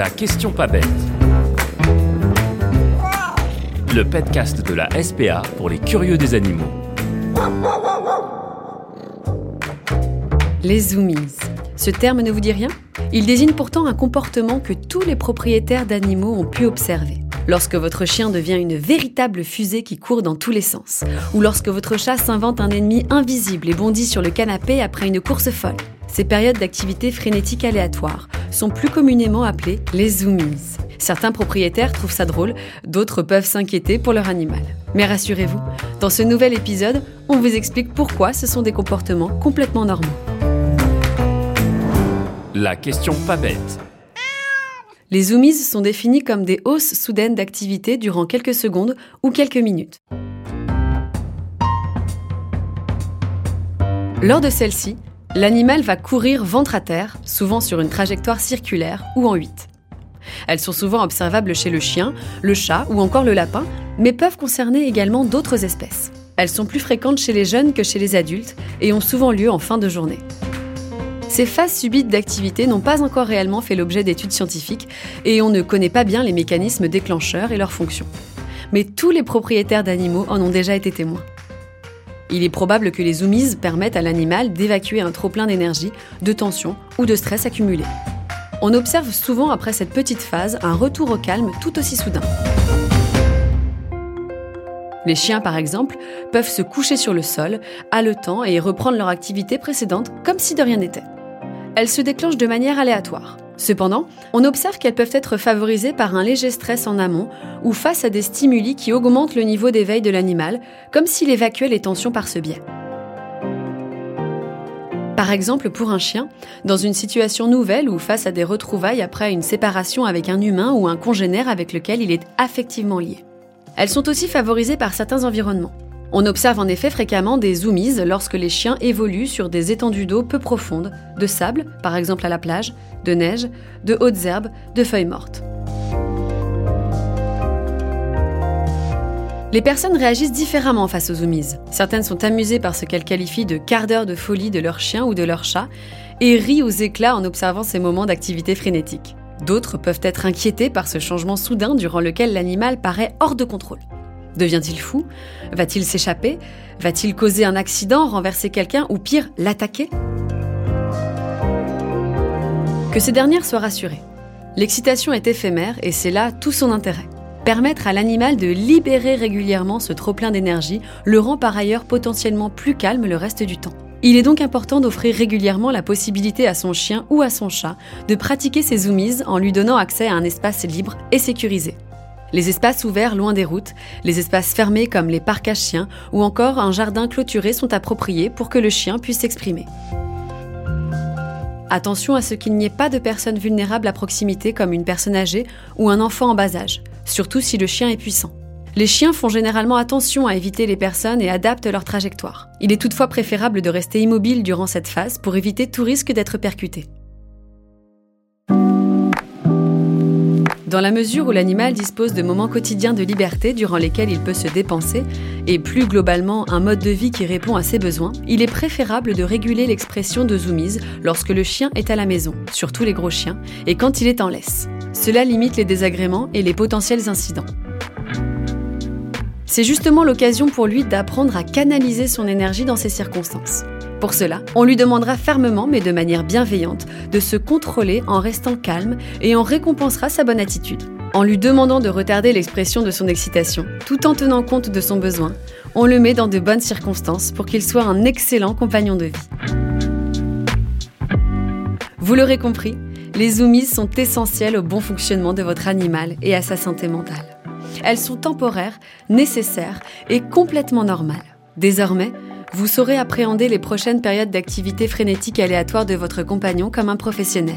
La question pas bête. Le podcast de la SPA pour les curieux des animaux. Les zoomies. Ce terme ne vous dit rien? Il désigne pourtant un comportement que tous les propriétaires d'animaux ont pu observer. Lorsque votre chien devient une véritable fusée qui court dans tous les sens. Ou lorsque votre chat s'invente un ennemi invisible et bondit sur le canapé après une course folle. Ces périodes d'activité frénétique aléatoire sont plus communément appelées les zoomies. Certains propriétaires trouvent ça drôle, d'autres peuvent s'inquiéter pour leur animal. Mais rassurez-vous, dans ce nouvel épisode, on vous explique pourquoi ce sont des comportements complètement normaux. La question pas bête. Les zoomies sont définis comme des hausses soudaines d'activité durant quelques secondes ou quelques minutes. Lors de celle-ci, l'animal va courir ventre à terre, souvent sur une trajectoire circulaire ou en 8. Elles sont souvent observables chez le chien, le chat ou encore le lapin, mais peuvent concerner également d'autres espèces. Elles sont plus fréquentes chez les jeunes que chez les adultes et ont souvent lieu en fin de journée. Ces phases subites d'activité n'ont pas encore réellement fait l'objet d'études scientifiques et on ne connaît pas bien les mécanismes déclencheurs et leurs fonctions. Mais tous les propriétaires d'animaux en ont déjà été témoins. Il est probable que les zoomies permettent à l'animal d'évacuer un trop-plein d'énergie, de tension ou de stress accumulé. On observe souvent après cette petite phase un retour au calme tout aussi soudain. Les chiens, par exemple, peuvent se coucher sur le sol, haletant et reprendre leur activité précédente comme si de rien n'était elles se déclenchent de manière aléatoire. Cependant, on observe qu'elles peuvent être favorisées par un léger stress en amont ou face à des stimuli qui augmentent le niveau d'éveil de l'animal, comme s'il évacuait les tensions par ce biais. Par exemple, pour un chien, dans une situation nouvelle ou face à des retrouvailles après une séparation avec un humain ou un congénère avec lequel il est affectivement lié. Elles sont aussi favorisées par certains environnements. On observe en effet fréquemment des zoomies lorsque les chiens évoluent sur des étendues d'eau peu profondes, de sable, par exemple à la plage, de neige, de hautes herbes, de feuilles mortes. Les personnes réagissent différemment face aux zoomies. Certaines sont amusées par ce qu'elles qualifient de quart d'heure de folie de leur chien ou de leur chat et rient aux éclats en observant ces moments d'activité frénétique. D'autres peuvent être inquiétées par ce changement soudain durant lequel l'animal paraît hors de contrôle. Devient-il fou? Va-t-il s'échapper? Va-t-il causer un accident, renverser quelqu'un ou pire, l'attaquer? Que ces dernières soient rassurées. L'excitation est éphémère et c'est là tout son intérêt. Permettre à l'animal de libérer régulièrement ce trop-plein d'énergie le rend par ailleurs potentiellement plus calme le reste du temps. Il est donc important d'offrir régulièrement la possibilité à son chien ou à son chat de pratiquer ses zoomies en lui donnant accès à un espace libre et sécurisé. Les espaces ouverts loin des routes, les espaces fermés comme les parcs à chiens ou encore un jardin clôturé sont appropriés pour que le chien puisse s'exprimer. Attention à ce qu'il n'y ait pas de personnes vulnérables à proximité comme une personne âgée ou un enfant en bas âge, surtout si le chien est puissant. Les chiens font généralement attention à éviter les personnes et adaptent leur trajectoire. Il est toutefois préférable de rester immobile durant cette phase pour éviter tout risque d'être percuté. Dans la mesure où l'animal dispose de moments quotidiens de liberté durant lesquels il peut se dépenser, et plus globalement un mode de vie qui répond à ses besoins, il est préférable de réguler l'expression de zoomies lorsque le chien est à la maison, surtout les gros chiens, et quand il est en laisse. Cela limite les désagréments et les potentiels incidents. C'est justement l'occasion pour lui d'apprendre à canaliser son énergie dans ces circonstances. Pour cela, on lui demandera fermement, mais de manière bienveillante, de se contrôler en restant calme et on récompensera sa bonne attitude. En lui demandant de retarder l'expression de son excitation, tout en tenant compte de son besoin, on le met dans de bonnes circonstances pour qu'il soit un excellent compagnon de vie. Vous l'aurez compris, les zoomies sont essentielles au bon fonctionnement de votre animal et à sa santé mentale. Elles sont temporaires, nécessaires et complètement normales. Désormais, vous saurez appréhender les prochaines périodes d'activité frénétique aléatoire de votre compagnon comme un professionnel.